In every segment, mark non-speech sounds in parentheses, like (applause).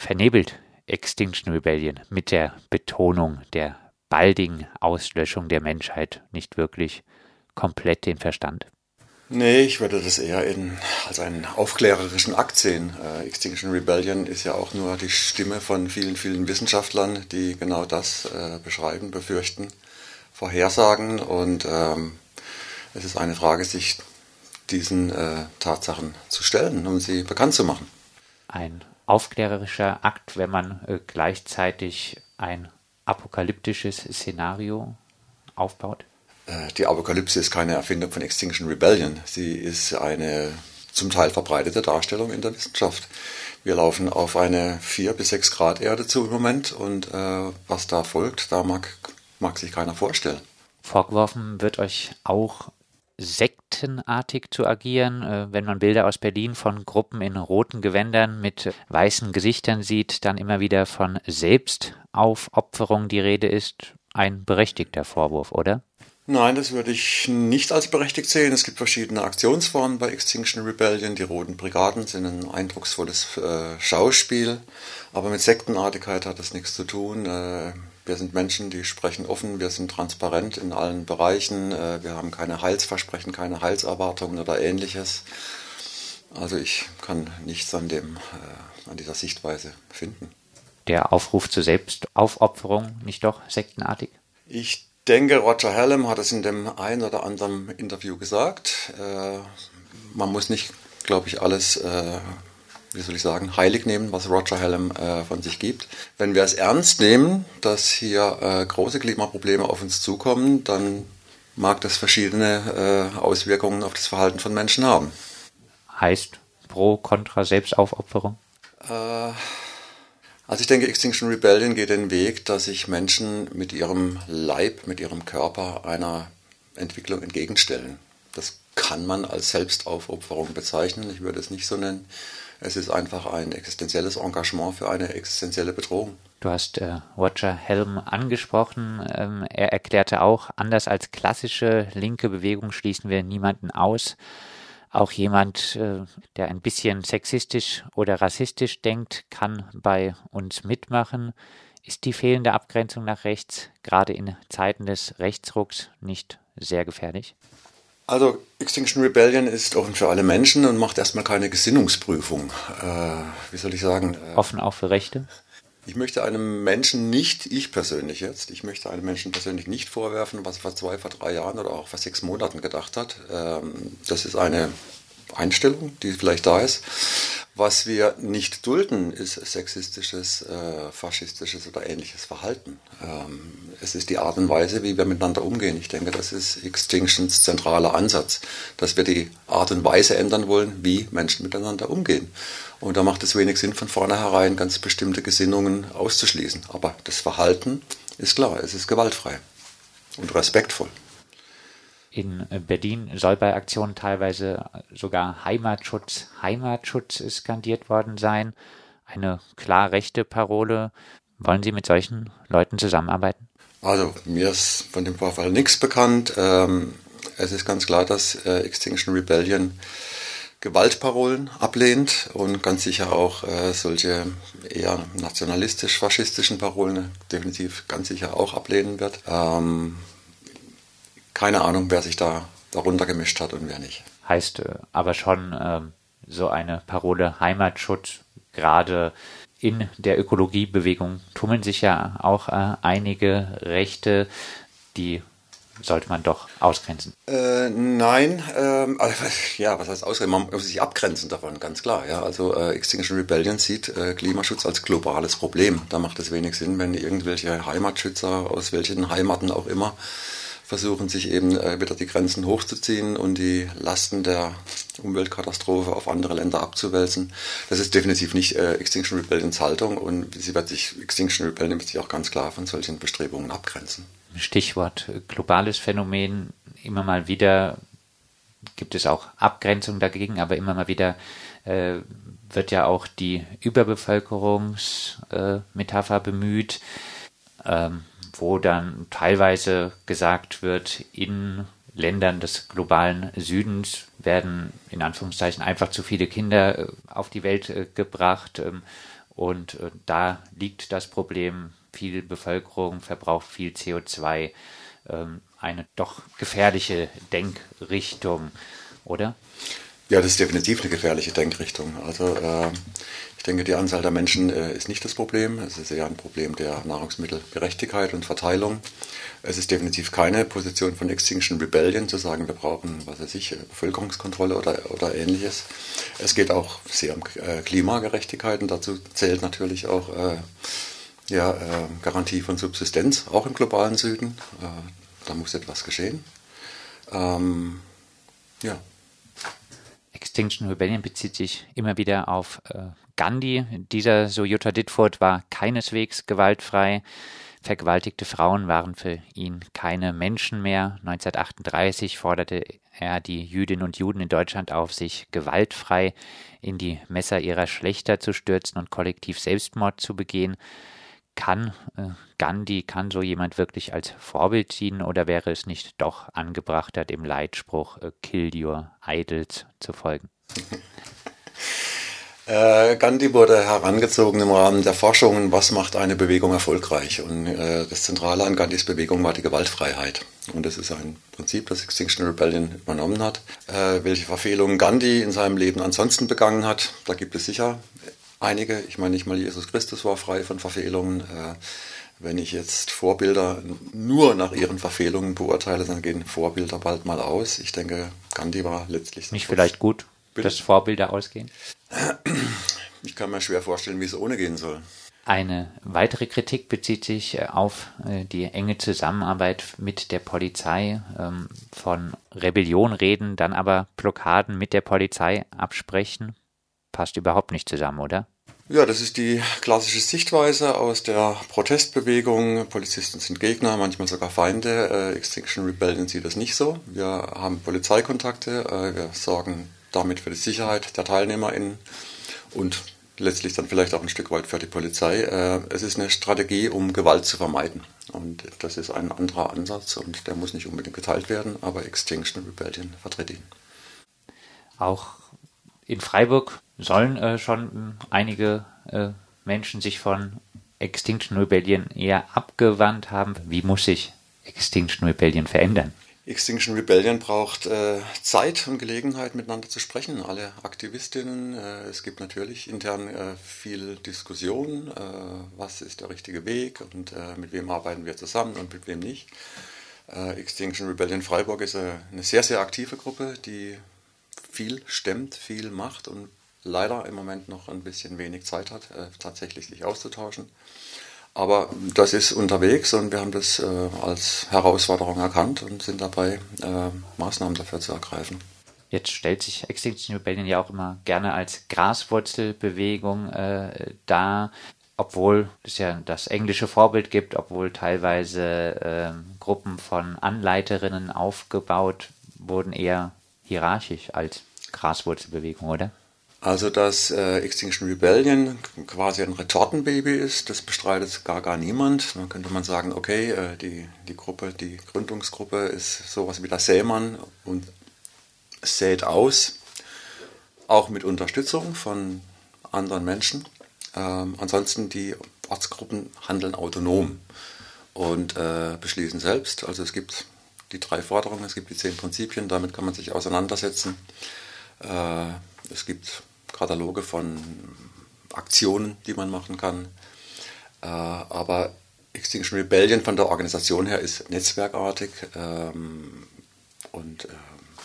vernebelt Extinction Rebellion mit der Betonung der baldigen Auslöschung der Menschheit nicht wirklich komplett den Verstand? Nee, ich würde das eher in, als einen aufklärerischen Akt sehen. Äh, Extinction Rebellion ist ja auch nur die Stimme von vielen, vielen Wissenschaftlern, die genau das äh, beschreiben, befürchten, vorhersagen. Und ähm, es ist eine Frage, sich diesen äh, Tatsachen zu stellen, um sie bekannt zu machen. Ein aufklärerischer Akt, wenn man äh, gleichzeitig ein apokalyptisches Szenario aufbaut? Äh, die Apokalypse ist keine Erfindung von Extinction Rebellion. Sie ist eine zum Teil verbreitete Darstellung in der Wissenschaft. Wir laufen auf eine 4 bis 6 Grad Erde zu im Moment und äh, was da folgt, da mag, mag sich keiner vorstellen. Vorgeworfen wird euch auch sektenartig zu agieren. Äh, wenn man Bilder aus Berlin von Gruppen in roten Gewändern mit weißen Gesichtern sieht, dann immer wieder von Selbstaufopferung die Rede ist. Ein berechtigter Vorwurf, oder? Nein, das würde ich nicht als berechtigt sehen. Es gibt verschiedene Aktionsformen bei Extinction Rebellion. Die Roten Brigaden sind ein eindrucksvolles äh, Schauspiel, aber mit Sektenartigkeit hat das nichts zu tun. Äh, wir sind Menschen, die sprechen offen, wir sind transparent in allen Bereichen, äh, wir haben keine Heilsversprechen, keine Heilserwartungen oder ähnliches. Also ich kann nichts an, dem, äh, an dieser Sichtweise finden. Der Aufruf zur Selbstaufopferung nicht doch sektenartig? Ich denke, Roger Hallam hat es in dem einen oder anderen Interview gesagt. Äh, man muss nicht, glaube ich, alles wie soll ich sagen, heilig nehmen, was Roger Hallam äh, von sich gibt. Wenn wir es ernst nehmen, dass hier äh, große Klimaprobleme auf uns zukommen, dann mag das verschiedene äh, Auswirkungen auf das Verhalten von Menschen haben. Heißt pro, contra Selbstaufopferung? Äh, also ich denke, Extinction Rebellion geht den Weg, dass sich Menschen mit ihrem Leib, mit ihrem Körper einer Entwicklung entgegenstellen. Das kann man als Selbstaufopferung bezeichnen. Ich würde es nicht so nennen. Es ist einfach ein existenzielles Engagement für eine existenzielle Bedrohung. Du hast äh, Roger Helm angesprochen. Ähm, er erklärte auch, anders als klassische linke Bewegung schließen wir niemanden aus. Auch jemand, äh, der ein bisschen sexistisch oder rassistisch denkt, kann bei uns mitmachen. Ist die fehlende Abgrenzung nach rechts gerade in Zeiten des Rechtsrucks nicht sehr gefährlich? Also Extinction Rebellion ist offen für alle Menschen und macht erstmal keine Gesinnungsprüfung. Äh, wie soll ich sagen? Äh, offen auch für Rechte? Ich möchte einem Menschen nicht, ich persönlich jetzt, ich möchte einem Menschen persönlich nicht vorwerfen, was er vor zwei, vor drei Jahren oder auch vor sechs Monaten gedacht hat. Ähm, das ist eine Einstellung, die vielleicht da ist. Was wir nicht dulden, ist sexistisches, äh, faschistisches oder ähnliches Verhalten. Ähm, es ist die Art und Weise, wie wir miteinander umgehen. Ich denke, das ist Extinctions zentraler Ansatz, dass wir die Art und Weise ändern wollen, wie Menschen miteinander umgehen. Und da macht es wenig Sinn, von vornherein ganz bestimmte Gesinnungen auszuschließen. Aber das Verhalten ist klar, es ist gewaltfrei und respektvoll. In Berlin soll bei Aktionen teilweise sogar Heimatschutz, Heimatschutz skandiert worden sein. Eine klar rechte Parole. Wollen Sie mit solchen Leuten zusammenarbeiten? Also mir ist von dem Vorfall nichts bekannt. Ähm, es ist ganz klar, dass äh, Extinction Rebellion Gewaltparolen ablehnt und ganz sicher auch äh, solche eher nationalistisch-faschistischen Parolen definitiv ganz sicher auch ablehnen wird. Ähm, keine Ahnung, wer sich da darunter gemischt hat und wer nicht. Heißt äh, aber schon äh, so eine Parole Heimatschutz, gerade in der Ökologiebewegung tummeln sich ja auch äh, einige Rechte, die sollte man doch ausgrenzen. Äh, nein, ähm, (laughs) also, ja, was heißt ausgrenzen? Man muss sich abgrenzen davon, ganz klar. Ja, also äh, Extinction Rebellion sieht äh, Klimaschutz als globales Problem. Da macht es wenig Sinn, wenn irgendwelche Heimatschützer aus welchen Heimaten auch immer versuchen sich eben äh, wieder die Grenzen hochzuziehen und die Lasten der Umweltkatastrophe auf andere Länder abzuwälzen. Das ist definitiv nicht äh, Extinction Rebellions Haltung und sie wird sich, Extinction Rebellion wird sich auch ganz klar von solchen Bestrebungen abgrenzen. Stichwort äh, globales Phänomen. Immer mal wieder gibt es auch Abgrenzung dagegen, aber immer mal wieder äh, wird ja auch die Überbevölkerungsmetapher äh, bemüht. Ähm, wo dann teilweise gesagt wird, in Ländern des globalen Südens werden in Anführungszeichen einfach zu viele Kinder äh, auf die Welt äh, gebracht, ähm, Und äh, da liegt das Problem, viel Bevölkerung verbraucht viel CO2, ähm, eine doch gefährliche Denkrichtung, oder? Ja, das ist definitiv eine gefährliche Denkrichtung. Also äh, ich denke, die Anzahl der Menschen äh, ist nicht das Problem. Es ist eher ein Problem der Nahrungsmittelgerechtigkeit und Verteilung. Es ist definitiv keine Position von Extinction Rebellion zu sagen, wir brauchen, was weiß ich, Bevölkerungskontrolle oder, oder ähnliches. Es geht auch sehr um äh, Klimagerechtigkeit und dazu zählt natürlich auch äh, ja, äh, Garantie von Subsistenz, auch im globalen Süden. Äh, da muss etwas geschehen. Ähm, ja. Extinction Rebellion bezieht sich immer wieder auf äh, Gandhi. Dieser, so Jutta Ditfurth, war keineswegs gewaltfrei. Vergewaltigte Frauen waren für ihn keine Menschen mehr. 1938 forderte er die Jüdinnen und Juden in Deutschland auf, sich gewaltfrei in die Messer ihrer Schlechter zu stürzen und kollektiv Selbstmord zu begehen. Kann äh, Gandhi, kann so jemand wirklich als Vorbild ziehen oder wäre es nicht doch angebrachter, dem Leitspruch äh, Kill your idols zu folgen? Äh, Gandhi wurde herangezogen im Rahmen der Forschungen, was macht eine Bewegung erfolgreich. Und äh, das Zentrale an Gandhis Bewegung war die Gewaltfreiheit. Und das ist ein Prinzip, das Extinction Rebellion übernommen hat. Äh, welche Verfehlungen Gandhi in seinem Leben ansonsten begangen hat, da gibt es sicher einige. Ich meine, nicht mal Jesus Christus war frei von Verfehlungen. Äh, wenn ich jetzt Vorbilder nur nach ihren Verfehlungen beurteile, dann gehen Vorbilder bald mal aus. Ich denke, Gandhi war letztlich. Nicht vielleicht gut, Bitte? dass Vorbilder ausgehen? (clears throat) Ich kann mir schwer vorstellen, wie es ohne gehen soll. Eine weitere Kritik bezieht sich äh, auf äh, die enge Zusammenarbeit mit der Polizei, ähm, von Rebellion reden, dann aber Blockaden mit der Polizei absprechen passt überhaupt nicht zusammen, oder? Ja, das ist die klassische Sichtweise aus der Protestbewegung. Polizisten sind Gegner, manchmal sogar Feinde. Äh, Extinction Rebellion sieht das nicht so. Wir haben Polizeikontakte, wir sorgen damit für die Sicherheit der TeilnehmerInnen und letztlich dann vielleicht auch ein Stück weit für die Polizei. Äh, es ist eine Strategie, um Gewalt zu vermeiden. Und das ist ein anderer Ansatz und der muss nicht unbedingt geteilt werden, aber Extinction Rebellion vertritt ihn. Auch in Freiburg sollen äh, schon einige äh, Menschen sich von Extinction Rebellion eher abgewandt haben. Wie muss sich Extinction Rebellion verändern? Extinction Rebellion braucht äh, Zeit und Gelegenheit, miteinander zu sprechen. Alle Aktivistinnen. Äh, es gibt natürlich intern äh, viel Diskussion. Äh, was ist der richtige Weg und äh, mit wem arbeiten wir zusammen und mit wem nicht. Äh, Extinction Rebellion Freiburg ist eine sehr, sehr aktive Gruppe, die viel stemmt, viel macht und leider im Moment noch ein bisschen wenig Zeit hat, tatsächlich sich auszutauschen. Aber das ist unterwegs und wir haben das äh, als Herausforderung erkannt und sind dabei, äh, Maßnahmen dafür zu ergreifen. Jetzt stellt sich Extinction Rebellion ja auch immer gerne als Graswurzelbewegung äh, dar, obwohl es ja das englische Vorbild gibt, obwohl teilweise äh, Gruppen von Anleiterinnen aufgebaut wurden, eher hierarchisch als Graswurzelbewegung, oder? Also, dass äh, Extinction Rebellion quasi ein Retortenbaby ist, das bestreitet gar gar niemand. Dann könnte man sagen, okay, äh, die, die Gruppe, die Gründungsgruppe ist sowas wie der Sämann und sät aus, auch mit Unterstützung von anderen Menschen. Ähm, ansonsten die Ortsgruppen handeln autonom und äh, beschließen selbst. Also es gibt die drei Forderungen, es gibt die zehn Prinzipien, damit kann man sich auseinandersetzen. Äh, es gibt Kataloge von Aktionen, die man machen kann. Äh, aber Extinction Rebellion von der Organisation her ist netzwerkartig ähm, und äh,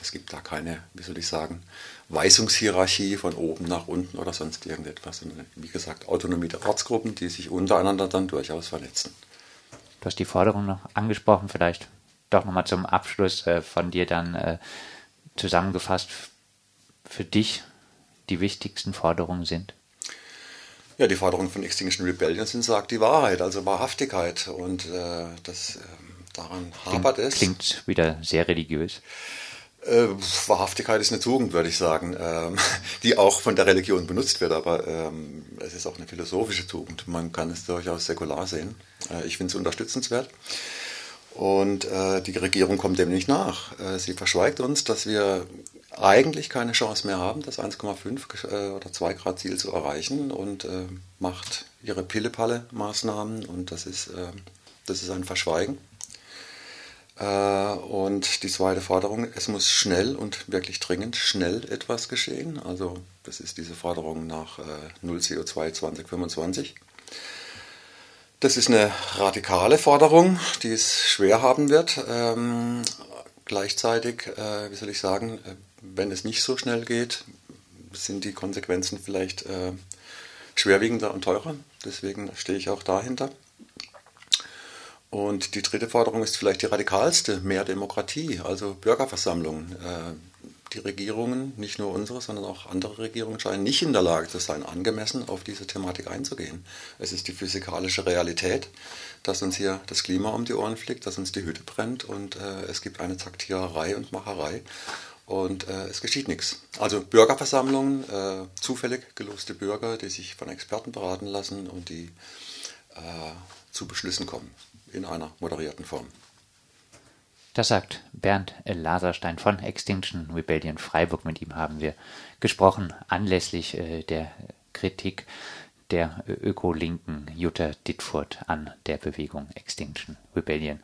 es gibt da keine, wie soll ich sagen, Weisungshierarchie von oben nach unten oder sonst irgendetwas, sondern wie gesagt Autonomie der Ortsgruppen, die sich untereinander dann durchaus vernetzen. Du hast die Forderung noch angesprochen, vielleicht doch nochmal zum Abschluss äh, von dir dann äh, zusammengefasst für dich die wichtigsten Forderungen sind? Ja, die Forderungen von Extinction Rebellion sind, sagt die Wahrheit, also Wahrhaftigkeit. Und äh, das, äh, daran hapert es. Klingt wieder sehr religiös. Äh, Wahrhaftigkeit ist eine Tugend, würde ich sagen, ähm, (laughs) die auch von der Religion benutzt wird, aber ähm, es ist auch eine philosophische Tugend. Man kann es durchaus säkular sehen. Äh, ich finde es unterstützenswert. Und äh, die Regierung kommt dem nicht nach. Äh, sie verschweigt uns, dass wir eigentlich keine Chance mehr haben, das 1,5 äh, oder 2 Grad Ziel zu erreichen und äh, macht ihre Pille-Palle-Maßnahmen und das ist, äh, das ist ein Verschweigen. Und die zweite Forderung, es muss schnell und wirklich dringend schnell etwas geschehen. Also das ist diese Forderung nach äh, Null CO2 2025. Das ist eine radikale Forderung, die es schwer haben wird. Ähm, gleichzeitig, äh, wie soll ich sagen, äh, wenn es nicht so schnell geht, sind die Konsequenzen vielleicht äh, schwerwiegender und teurer. Deswegen stehe ich auch dahinter. Und die dritte Forderung ist vielleicht die radikalste, mehr Demokratie, also Bürgerversammlungen. Äh, die Regierungen, nicht nur unsere, sondern auch andere Regierungen scheinen nicht in der Lage zu sein, angemessen auf diese Thematik einzugehen. Es ist die physikalische Realität, dass uns hier das Klima um die Ohren fliegt, dass uns die Hütte brennt und äh, es gibt eine Taktiererei und Macherei und äh, es geschieht nichts. Also Bürgerversammlungen, äh, zufällig geloste Bürger, die sich von Experten beraten lassen und die äh, zu Beschlüssen kommen in einer moderierten Form. Das sagt Bernd Laserstein von Extinction Rebellion Freiburg. Mit ihm haben wir gesprochen anlässlich äh, der Kritik der Ökolinken Jutta Dittfurt an der Bewegung Extinction Rebellion.